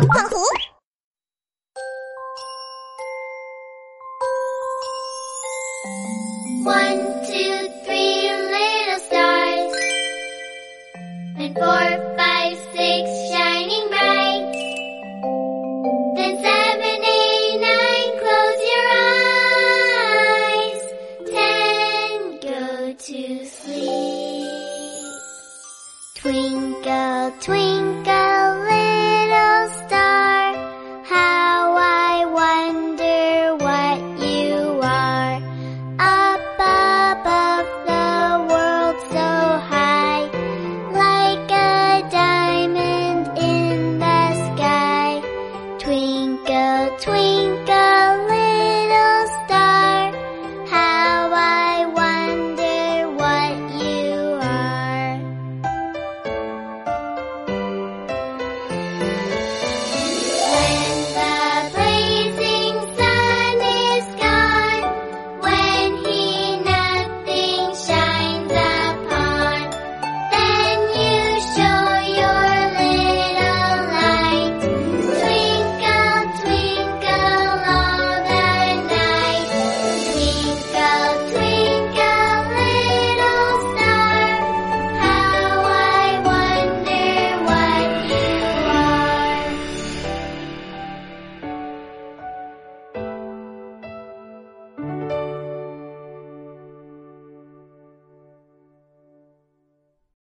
碰碰狐。One, two, three little stars, and four, five, six shining bright. Then seven, eight, nine, close your eyes. Ten, go to sleep. Twinkle, twinkle. between